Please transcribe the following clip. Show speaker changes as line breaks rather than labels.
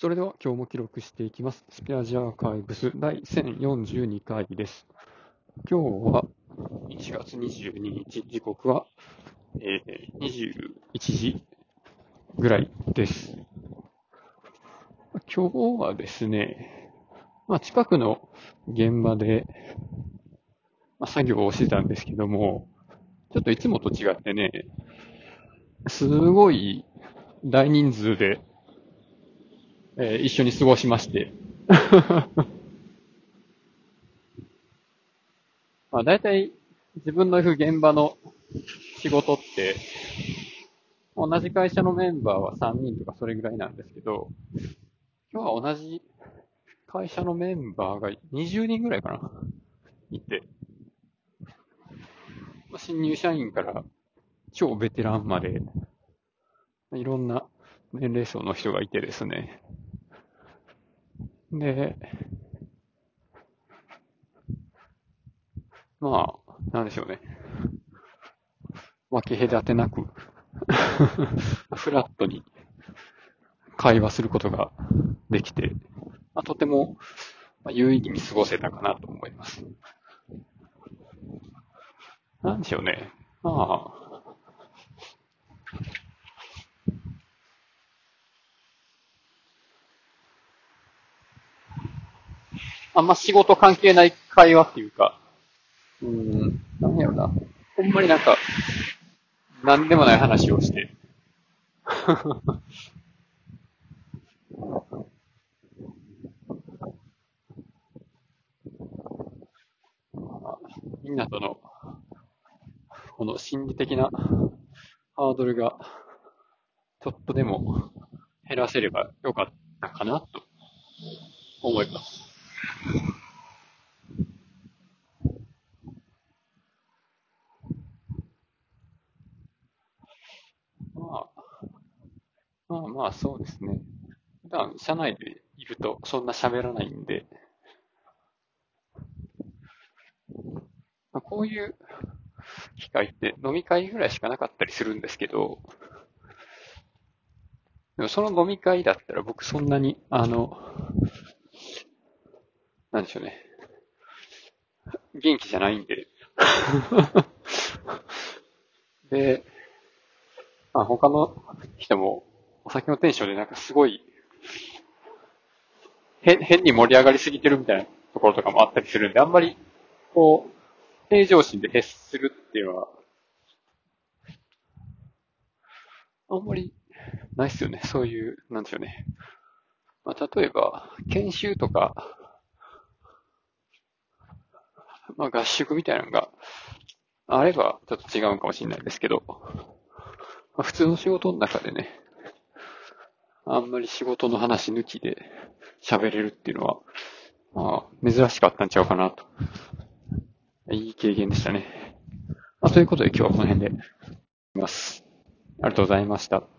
それでは今日も記録していきます。スペアジアーカイブス第1042回です。今日は1月22日、時刻は、えー21時ぐらいです。今日はですね、まあ、近くの現場で、まあ、作業をしてたんですけども、ちょっといつもと違ってね、すごい大人数で、えー一緒に過ごしまして。まあ大体自分の行く現場の仕事って、同じ会社のメンバーは3人とかそれぐらいなんですけど、今日は同じ会社のメンバーが20人ぐらいかな、いて、まあ新入社員から超ベテランまで、いろんな年齢層の人がいてですね。で、まあ、なんでしょうね。分け隔てなく、フラットに会話することができて、まあ、とても有意義に過ごせたかなと思います。なんでしょうね。まあ、あんま仕事関係ない会話っていうか、うーん、なんやろな。ほんまになんか、なんでもない話をして。まあみんなとの、この心理的なハードルが、ちょっとでも減らせればよかったかなと思います。まあ、まあまあそうですね。普段社内でいるとそんな喋らないんで、まあ、こういう機会って飲み会ぐらいしかなかったりするんですけど、でもその飲み会だったら僕そんなに、あの、なんでしょうね。元気じゃないんで。で、まあ、他の人もお酒のテンションでなんかすごい、変変に盛り上がりすぎてるみたいなところとかもあったりするんで、あんまり、こう、平常心で徹するっていうのは、あんまりないっすよね。そういう、なんでしょうね。まあ、例えば、研修とか、まあ、合宿みたいなのがあればちょっと違うかもしれないですけど、まあ、普通の仕事の中でね、あんまり仕事の話抜きで喋れるっていうのは、まあ、珍しかったんちゃうかなと。いい経験でしたね。まあ、ということで今日はこの辺で、います。ありがとうございました。